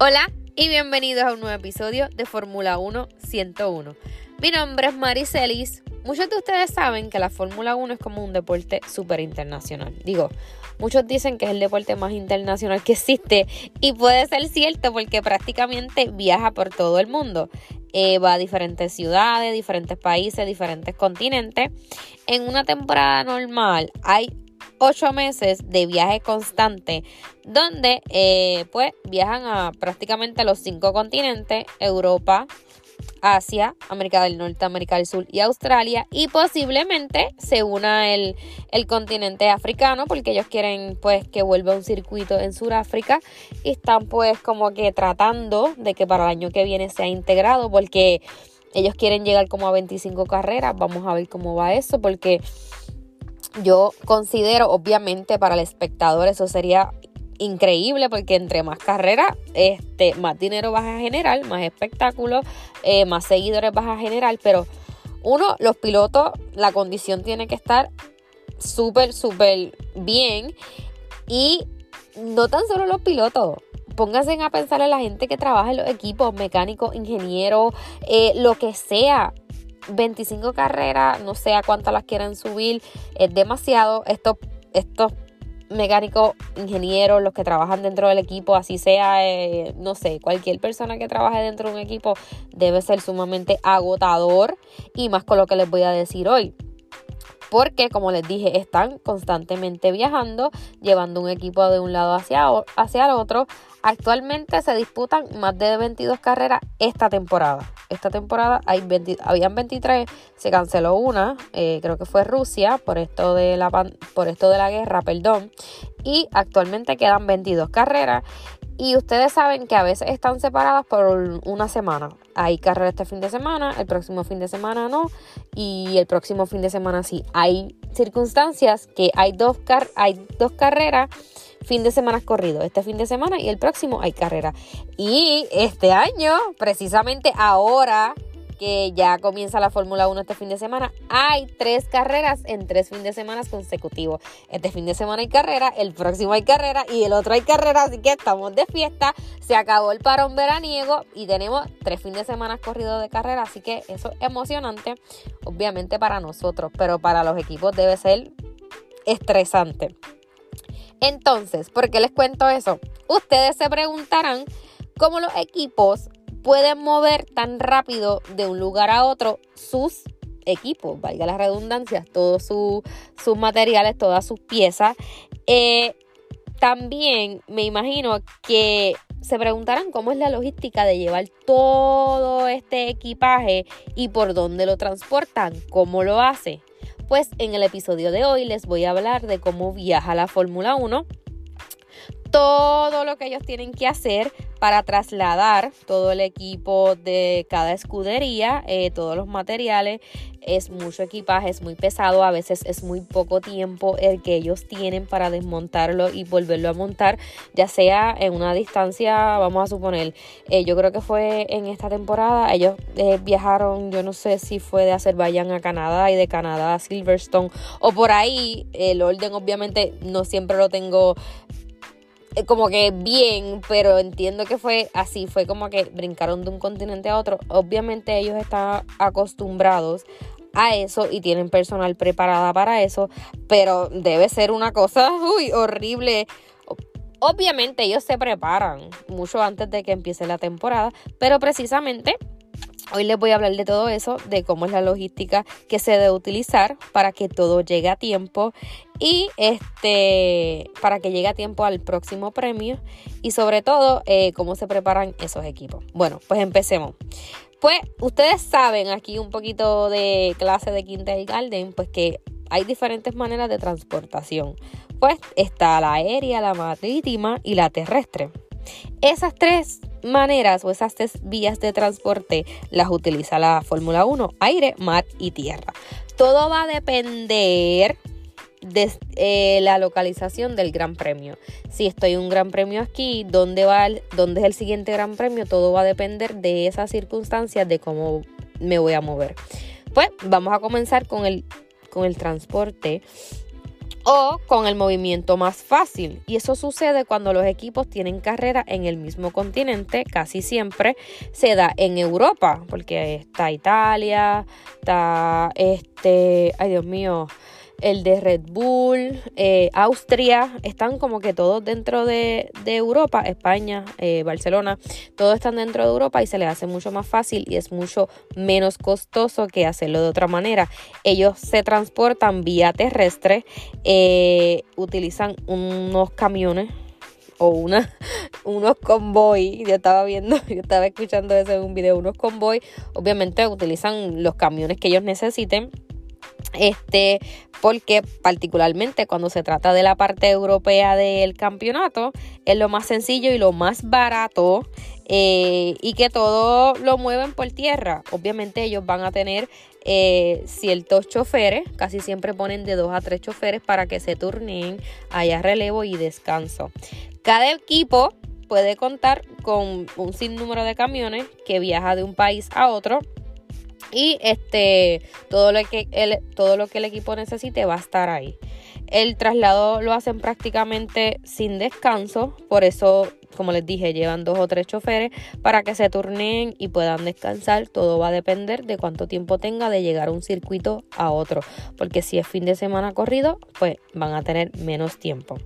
Hola y bienvenidos a un nuevo episodio de Fórmula 1 101. Mi nombre es Maricelis. Muchos de ustedes saben que la Fórmula 1 es como un deporte súper internacional. Digo, muchos dicen que es el deporte más internacional que existe y puede ser cierto porque prácticamente viaja por todo el mundo. Eh, va a diferentes ciudades, diferentes países, diferentes continentes. En una temporada normal hay ocho meses de viaje constante donde eh, pues viajan a prácticamente los cinco continentes, Europa, Asia, América del Norte, América del Sur y Australia y posiblemente se una el, el, continente africano porque ellos quieren pues que vuelva un circuito en Sudáfrica y están pues como que tratando de que para el año que viene sea integrado porque ellos quieren llegar como a 25 carreras, vamos a ver cómo va eso porque yo considero, obviamente, para el espectador eso sería increíble porque entre más carreras, este, más dinero vas a generar, más espectáculos, eh, más seguidores vas a generar, pero uno, los pilotos, la condición tiene que estar súper, súper bien y no tan solo los pilotos. Pónganse a pensar en la gente que trabaja en los equipos, mecánicos, ingenieros, eh, lo que sea. 25 carreras, no sé a cuántas las quieran subir, es demasiado. Estos, estos mecánicos, ingenieros, los que trabajan dentro del equipo, así sea, eh, no sé, cualquier persona que trabaje dentro de un equipo debe ser sumamente agotador y más con lo que les voy a decir hoy porque como les dije están constantemente viajando, llevando un equipo de un lado hacia, hacia el otro. Actualmente se disputan más de 22 carreras esta temporada. Esta temporada hay habían 23, se canceló una, eh, creo que fue Rusia por esto de la por esto de la guerra, perdón, y actualmente quedan 22 carreras y ustedes saben que a veces están separadas por una semana. Hay carrera este fin de semana, el próximo fin de semana no, y el próximo fin de semana sí. Hay circunstancias que hay dos, car hay dos carreras fin de semana corrido. Este fin de semana y el próximo hay carrera. Y este año, precisamente ahora, que ya comienza la Fórmula 1 este fin de semana, hay tres carreras en tres fines de semana consecutivos. Este fin de semana hay carrera, el próximo hay carrera y el otro hay carrera, así que estamos de fiesta. Se acabó el parón veraniego y tenemos tres fines de semana corridos de carrera, así que eso es emocionante, obviamente para nosotros, pero para los equipos debe ser estresante. Entonces, ¿por qué les cuento eso? Ustedes se preguntarán cómo los equipos pueden mover tan rápido de un lugar a otro sus equipos, valga la redundancia, todos sus materiales, todas sus piezas. Eh, también me imagino que se preguntarán cómo es la logística de llevar todo este equipaje y por dónde lo transportan, cómo lo hace. Pues en el episodio de hoy les voy a hablar de cómo viaja la Fórmula 1 todo lo que ellos tienen que hacer para trasladar todo el equipo de cada escudería, eh, todos los materiales. Es mucho equipaje, es muy pesado, a veces es muy poco tiempo el que ellos tienen para desmontarlo y volverlo a montar, ya sea en una distancia, vamos a suponer, eh, yo creo que fue en esta temporada, ellos eh, viajaron, yo no sé si fue de Azerbaiyán a Canadá y de Canadá a Silverstone o por ahí, el orden obviamente no siempre lo tengo como que bien, pero entiendo que fue así, fue como que brincaron de un continente a otro. Obviamente ellos están acostumbrados a eso y tienen personal preparada para eso, pero debe ser una cosa uy, horrible. Obviamente ellos se preparan mucho antes de que empiece la temporada, pero precisamente Hoy les voy a hablar de todo eso, de cómo es la logística que se debe utilizar para que todo llegue a tiempo y este para que llegue a tiempo al próximo premio y sobre todo eh, cómo se preparan esos equipos. Bueno, pues empecemos. Pues ustedes saben aquí un poquito de clase de Garden, pues que hay diferentes maneras de transportación. Pues está la aérea, la marítima y la terrestre. Esas tres maneras o esas tres vías de transporte las utiliza la Fórmula 1, aire, mar y tierra. Todo va a depender de eh, la localización del Gran Premio. Si estoy en un Gran Premio aquí, ¿dónde, va ¿dónde es el siguiente Gran Premio? Todo va a depender de esas circunstancias, de cómo me voy a mover. Pues vamos a comenzar con el, con el transporte o con el movimiento más fácil. Y eso sucede cuando los equipos tienen carrera en el mismo continente, casi siempre se da en Europa, porque está Italia, está este, ay Dios mío, el de Red Bull, eh, Austria, están como que todos dentro de, Europa, España, eh, Barcelona, todos están dentro de Europa y se les hace mucho más fácil y es mucho menos costoso que hacerlo de otra manera. Ellos se transportan vía terrestre, eh, utilizan unos camiones o unos convoy. Yo estaba viendo, yo estaba escuchando eso en un video, unos convoy. Obviamente utilizan los camiones que ellos necesiten este, porque particularmente cuando se trata de la parte europea del campeonato, es lo más sencillo y lo más barato eh, y que todo lo mueven por tierra. Obviamente ellos van a tener eh, ciertos choferes, casi siempre ponen de dos a tres choferes para que se turnen, haya relevo y descanso. Cada equipo puede contar con un sinnúmero de camiones que viaja de un país a otro y este todo lo que el, todo lo que el equipo necesite va a estar ahí. El traslado lo hacen prácticamente sin descanso, por eso como les dije, llevan dos o tres choferes para que se turnen y puedan descansar. Todo va a depender de cuánto tiempo tenga de llegar un circuito a otro. Porque si es fin de semana corrido, pues van a tener menos tiempo.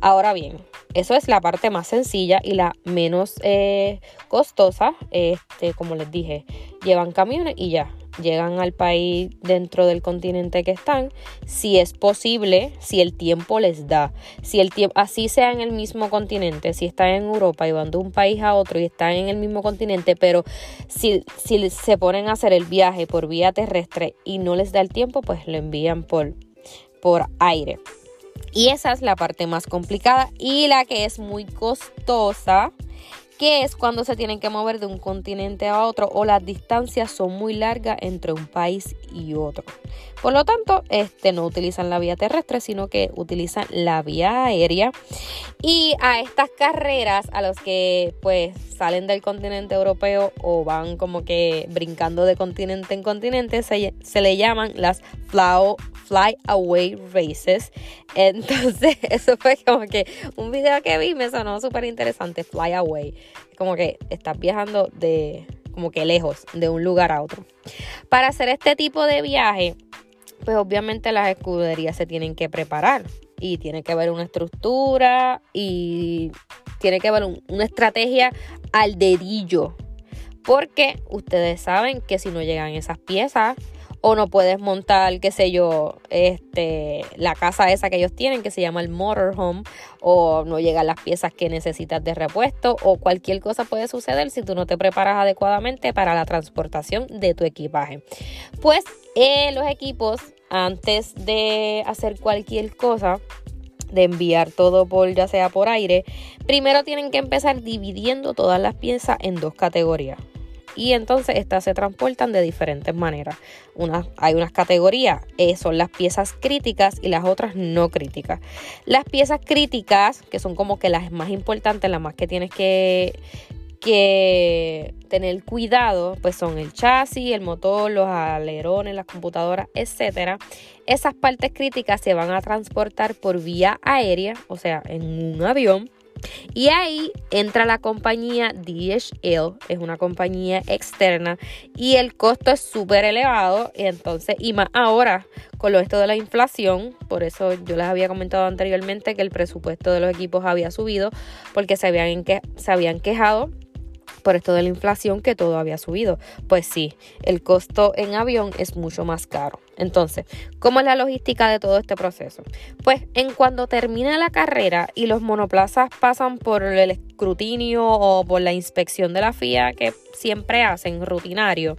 Ahora bien, eso es la parte más sencilla y la menos eh, costosa. Este, como les dije, llevan camiones y ya llegan al país dentro del continente que están, si es posible, si el tiempo les da, si el tiempo, así sea en el mismo continente, si están en Europa y van de un país a otro y están en el mismo continente, pero si, si se ponen a hacer el viaje por vía terrestre y no les da el tiempo, pues lo envían por, por aire. Y esa es la parte más complicada y la que es muy costosa que es cuando se tienen que mover de un continente a otro o las distancias son muy largas entre un país y otro. Por lo tanto, este, no utilizan la vía terrestre, sino que utilizan la vía aérea. Y a estas carreras, a los que pues salen del continente europeo o van como que brincando de continente en continente, se, se le llaman las fly, fly away races. Entonces, eso fue como que un video que vi me sonó súper interesante, fly away. Como que estás viajando de como que lejos de un lugar a otro. Para hacer este tipo de viaje, pues obviamente las escuderías se tienen que preparar y tiene que haber una estructura y tiene que haber una estrategia al dedillo. Porque ustedes saben que si no llegan esas piezas, o no puedes montar, qué sé yo, este, la casa esa que ellos tienen que se llama el motorhome o no llegan las piezas que necesitas de repuesto o cualquier cosa puede suceder si tú no te preparas adecuadamente para la transportación de tu equipaje. Pues eh, los equipos antes de hacer cualquier cosa de enviar todo por ya sea por aire, primero tienen que empezar dividiendo todas las piezas en dos categorías y entonces estas se transportan de diferentes maneras. hay unas categorías, eh, son las piezas críticas y las otras no críticas. Las piezas críticas, que son como que las más importantes, las más que tienes que, que tener cuidado, pues son el chasis, el motor, los alerones, las computadoras, etcétera. Esas partes críticas se van a transportar por vía aérea, o sea, en un avión y ahí entra la compañía DHL, es una compañía externa y el costo es súper elevado. Y entonces, y más ahora con lo esto de la inflación, por eso yo les había comentado anteriormente que el presupuesto de los equipos había subido porque se habían, se habían quejado por esto de la inflación que todo había subido. Pues sí, el costo en avión es mucho más caro. Entonces, ¿cómo es la logística de todo este proceso? Pues en cuando termina la carrera y los monoplazas pasan por el escrutinio o por la inspección de la FIA que siempre hacen rutinario,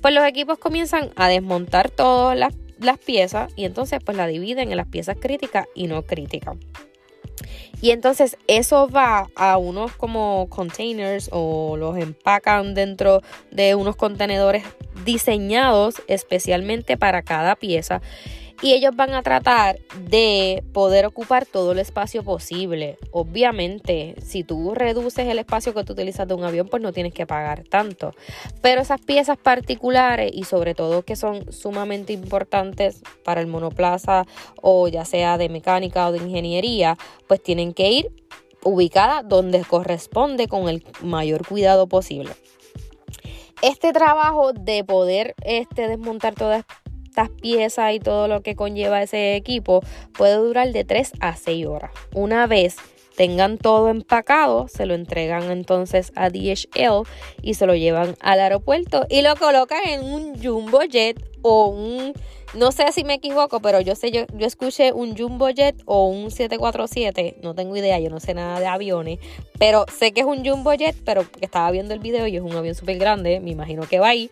pues los equipos comienzan a desmontar todas las piezas y entonces pues la dividen en las piezas críticas y no críticas. Y entonces eso va a unos como containers o los empacan dentro de unos contenedores diseñados especialmente para cada pieza y ellos van a tratar de poder ocupar todo el espacio posible. Obviamente, si tú reduces el espacio que tú utilizas de un avión, pues no tienes que pagar tanto. Pero esas piezas particulares y sobre todo que son sumamente importantes para el monoplaza o ya sea de mecánica o de ingeniería, pues tienen que ir ubicadas donde corresponde con el mayor cuidado posible este trabajo de poder este, desmontar todas piezas y todo lo que conlleva ese equipo puede durar de 3 a 6 horas. Una vez tengan todo empacado, se lo entregan entonces a DHL y se lo llevan al aeropuerto y lo colocan en un jumbo jet o un no sé si me equivoco, pero yo sé, yo, yo escuché un Jumbo Jet o un 747, no tengo idea, yo no sé nada de aviones, pero sé que es un Jumbo Jet, pero estaba viendo el video y es un avión súper grande, me imagino que va ahí.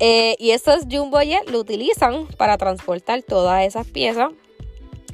Eh, y esos Jumbo Jet lo utilizan para transportar todas esas piezas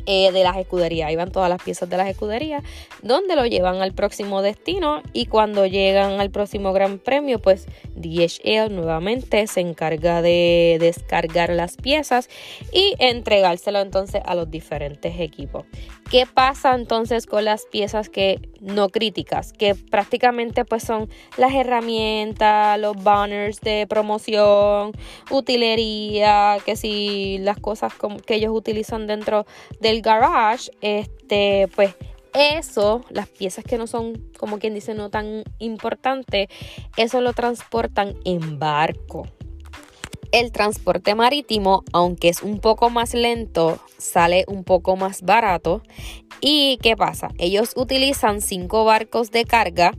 eh, de las escuderías. Ahí van todas las piezas de las escuderías, donde lo llevan al próximo destino y cuando llegan al próximo Gran Premio, pues DHL nuevamente se encarga de descargar las piezas y entregárselo entonces a los diferentes equipos. ¿Qué pasa entonces con las piezas que no críticas? Que prácticamente pues son las herramientas, los banners de promoción, utilería, que si las cosas que ellos utilizan dentro del garage, este pues eso, las piezas que no son, como quien dice, no tan importantes, eso lo transportan en barco. El transporte marítimo, aunque es un poco más lento, sale un poco más barato. ¿Y qué pasa? Ellos utilizan cinco barcos de carga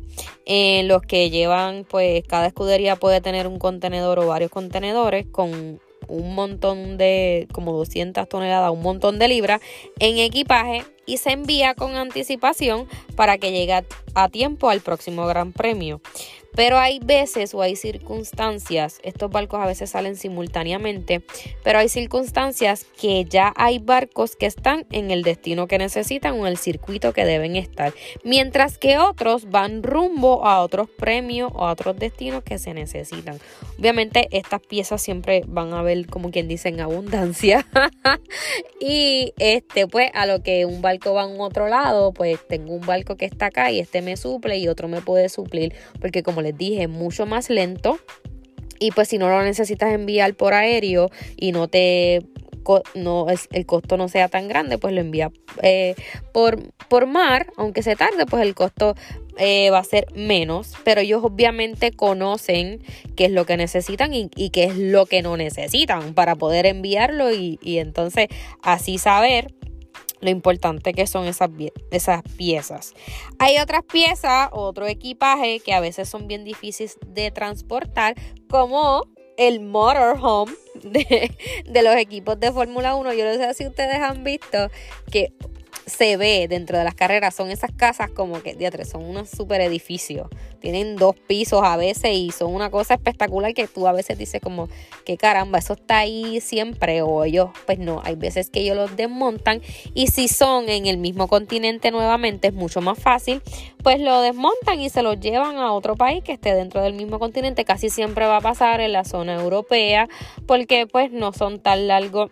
en los que llevan, pues cada escudería puede tener un contenedor o varios contenedores con un montón de, como 200 toneladas, un montón de libras en equipaje y se envía con anticipación para que llegue a tiempo al próximo Gran Premio. Pero hay veces o hay circunstancias, estos barcos a veces salen simultáneamente, pero hay circunstancias que ya hay barcos que están en el destino que necesitan o en el circuito que deben estar, mientras que otros van rumbo a otros premios o a otros destinos que se necesitan. Obviamente estas piezas siempre van a ver como quien dice en abundancia y este pues a lo que un barco va a un otro lado, pues tengo un barco que está acá y este me suple y otro me puede suplir porque como les dije, mucho más lento. Y pues si no lo necesitas enviar por aéreo y no te no el costo no sea tan grande, pues lo envía eh, por, por mar, aunque se tarde, pues el costo eh, va a ser menos, pero ellos obviamente conocen qué es lo que necesitan y, qué es lo que no necesitan para poder enviarlo y entonces así saber lo importante que son esas, esas piezas. Hay otras piezas, otro equipaje que a veces son bien difíciles de transportar, como el motorhome de, de los equipos de Fórmula 1. Yo no sé si ustedes han visto que se ve dentro de las carreras son esas casas como que, son unos super edificios. Tienen dos pisos a veces y son una cosa espectacular que tú a veces dices como, que caramba, eso está ahí siempre. O ellos, pues no, hay veces que ellos los desmontan y si son en el mismo continente nuevamente es mucho más fácil, pues lo desmontan y se lo llevan a otro país que esté dentro del mismo continente. Casi siempre va a pasar en la zona europea porque pues no son tan largos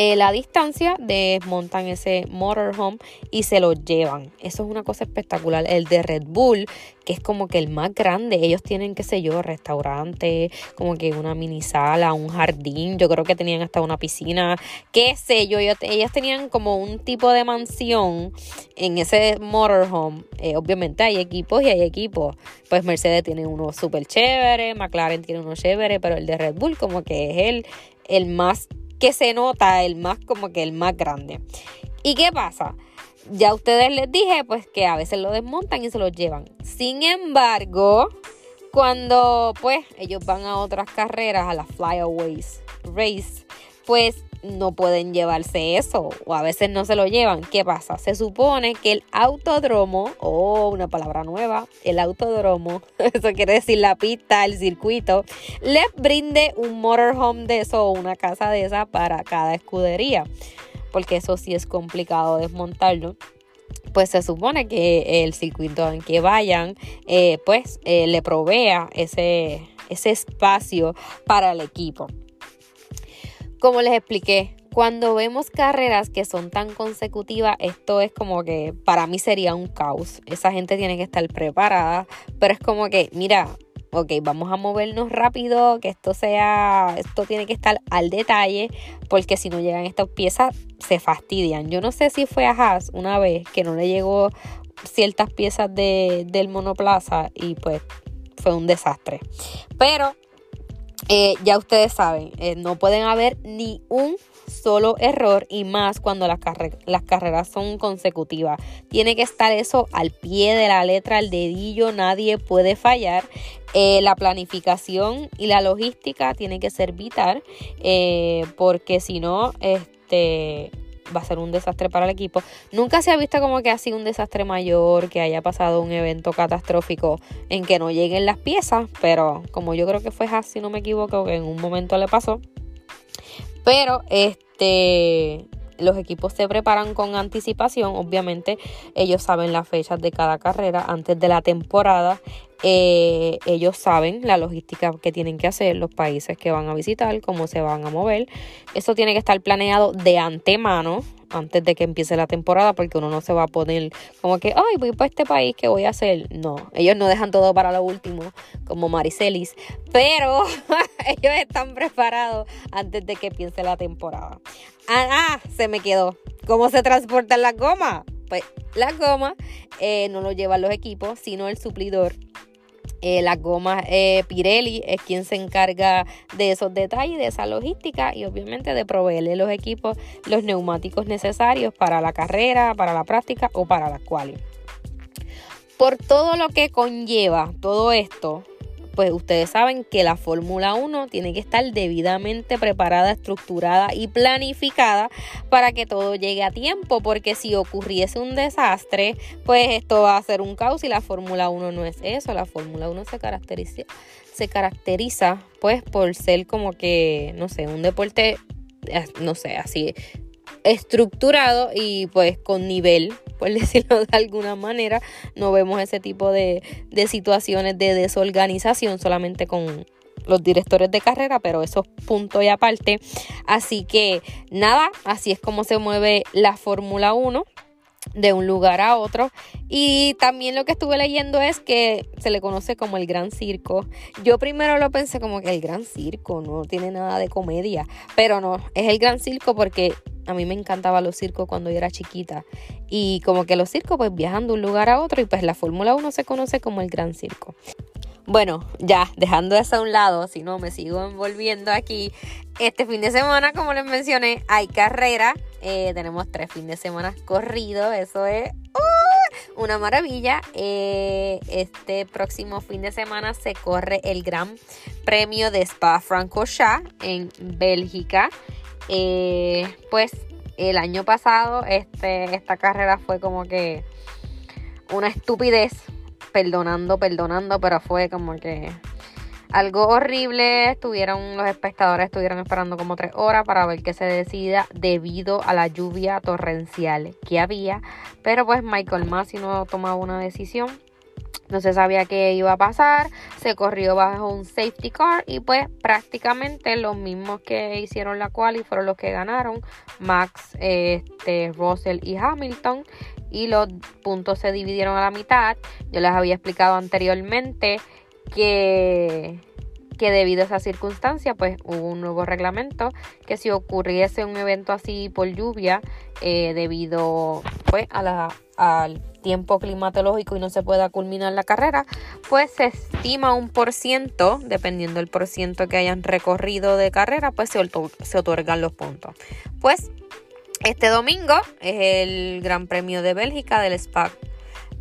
eh, la distancia, desmontan ese motorhome y se lo llevan. Eso es una cosa espectacular. El de Red Bull, que es como que el más grande, ellos tienen, qué sé yo, restaurante, como que una mini sala, un jardín. Yo creo que tenían hasta una piscina, qué sé yo. Ellos, tenían como un tipo de mansión en ese motorhome. Eh, obviamente hay equipos y hay equipos. Pues Mercedes tiene uno súper chévere, McLaren tiene uno chévere, pero el de Red Bull como que es el, el más que se nota el más como que el más grande. ¿Y qué pasa? Ya ustedes les dije pues que a veces lo desmontan y se lo llevan. Sin embargo, cuando pues ellos van a otras carreras, a las flyaways race, pues no pueden llevarse eso o a veces no se lo llevan. ¿Qué pasa? Se supone que el autodromo, o una palabra nueva, el autodromo, eso quiere decir la pista, el circuito, les brinde un motorhome de eso o una casa de esa para cada escudería, porque eso sí es complicado desmontarlo pues se supone que el circuito en que vayan, eh, pues eh, le provea ese, ese espacio para el equipo. Como les expliqué, cuando vemos carreras que son tan consecutivas, esto es como que para mí sería un caos. Esa gente tiene que estar preparada, pero es como que, mira, ok, vamos a movernos rápido, que esto sea, esto tiene que estar al detalle, porque si no llegan estas piezas, se fastidian. Yo no sé si fue a Haas una vez que no le llegó ciertas piezas de, del monoplaza y pues fue un desastre. Pero eh, ya ustedes saben, eh, no pueden haber ni un solo error y más cuando las, carreras son consecutivas. Tiene que estar eso al pie de la letra, al dedillo, nadie puede fallar. Eh, la planificación y la logística tiene que ser vital porque si no, este va a ser un desastre para el equipo. Nunca se ha visto como que ha sido un desastre mayor, que haya pasado un evento catastrófico en que no lleguen las piezas, pero como yo creo que fue así, si no me equivoco, que en un momento le pasó. Pero este los equipos se preparan con anticipación, obviamente ellos saben las fechas de cada carrera antes de la temporada, eh, ellos saben la logística que tienen que hacer, los países que van a visitar, cómo se van a mover, eso tiene que estar planeado de antemano, antes de que empiece la temporada, porque uno no se va a poner como que, ay, voy para este país, ¿qué voy a hacer? No, ellos no dejan todo para lo último, como Maricelis, pero ellos están preparados antes de que empiece la temporada. Ah, ah, se me quedó. ¿Cómo se transportan las gomas? Pues las gomas eh, no lo llevan los equipos, sino el suplidor. Eh, las gomas eh, Pirelli es quien se encarga de esos detalles, de esa logística y obviamente de proveerle los equipos los neumáticos necesarios para la carrera, para la práctica o para la quali. Por todo lo que conlleva todo esto, pues ustedes saben que la Fórmula 1 tiene que estar debidamente preparada, estructurada y planificada para que todo llegue a tiempo, porque si ocurriese un desastre, pues esto va a ser un caos y la Fórmula 1 no es eso, la Fórmula 1 se caracteriza, se caracteriza pues por ser como que, no sé, un deporte, eh, no sé, así estructurado y pues con nivel, por decirlo de alguna manera. No vemos ese tipo de, de situaciones de desorganización solamente con los directores de carrera, pero eso es punto y aparte. Así que nada, así es como se mueve la Fórmula 1 de un lugar a otro. Y también lo que estuve leyendo es que se le conoce como el gran circo. Yo primero lo pensé como que el gran circo no tiene nada de comedia, pero no, es el gran circo porque a mí me encantaba los circos cuando yo era chiquita. Y como que los circos pues viajan de un lugar a otro y pues la Fórmula 1 se conoce como el gran circo. Bueno, ya dejando eso a un lado, si no me sigo envolviendo aquí. Este fin de semana, como les mencioné, hay carrera. Eh, tenemos tres fines de semana corridos. Eso es ¡uh! una maravilla. Eh, este próximo fin de semana se corre el Gran Premio de Spa Francorchamps en Bélgica. Eh, pues el año pasado este, esta carrera fue como que una estupidez perdonando, perdonando, pero fue como que algo horrible. Estuvieron, los espectadores estuvieron esperando como tres horas para ver qué se decida debido a la lluvia torrencial que había. Pero pues Michael Massey no tomaba una decisión. No se sabía qué iba a pasar, se corrió bajo un safety car y pues prácticamente los mismos que hicieron la cual y fueron los que ganaron, Max, este, Russell y Hamilton y los puntos se dividieron a la mitad. Yo les había explicado anteriormente que, que debido a esa circunstancia, pues hubo un nuevo reglamento que si ocurriese un evento así por lluvia, eh, debido pues a la, al tiempo climatológico y no se pueda culminar la carrera, pues se estima un por ciento, dependiendo del por ciento que hayan recorrido de carrera, pues se, otorgan los puntos. Pues este domingo es el Gran Premio de Bélgica del Spa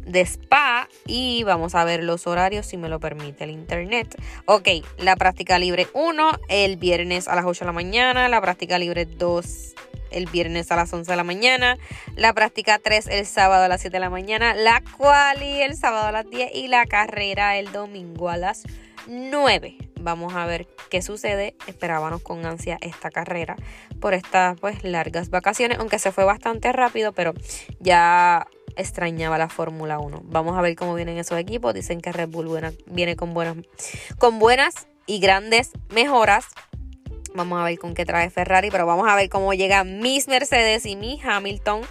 de spa y vamos a ver los horarios si me lo permite el internet. Ok, la práctica libre 1 el viernes a las 8 de la mañana, la práctica libre 2 el viernes a las 11 de la mañana, la práctica 3 el sábado a las 7 de la mañana, la quali el sábado a las 10 y la carrera el domingo a las 9. Vamos a ver qué sucede. Esperábamos con ansia esta carrera por estas pues largas vacaciones, aunque se fue bastante rápido, pero ya extrañaba la Fórmula 1. Vamos a ver cómo vienen esos equipos. Dicen que Red Bull viene con buenas, con buenas y grandes mejoras. Vamos a ver con qué trae Ferrari, pero vamos a ver cómo llegan mis Mercedes y mi Hamilton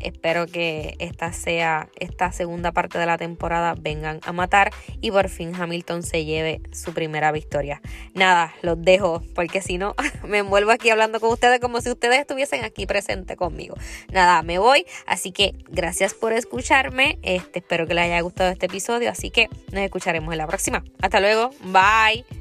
Espero que esta sea esta segunda parte de la temporada vengan a matar y por fin Hamilton se lleve su primera victoria. Nada, los dejo porque si no me envuelvo aquí hablando con ustedes como si ustedes estuviesen aquí presentes conmigo. Nada, me voy, así que gracias por escucharme. Este, espero que les haya gustado este episodio, así que nos escucharemos en la próxima. Hasta luego, bye.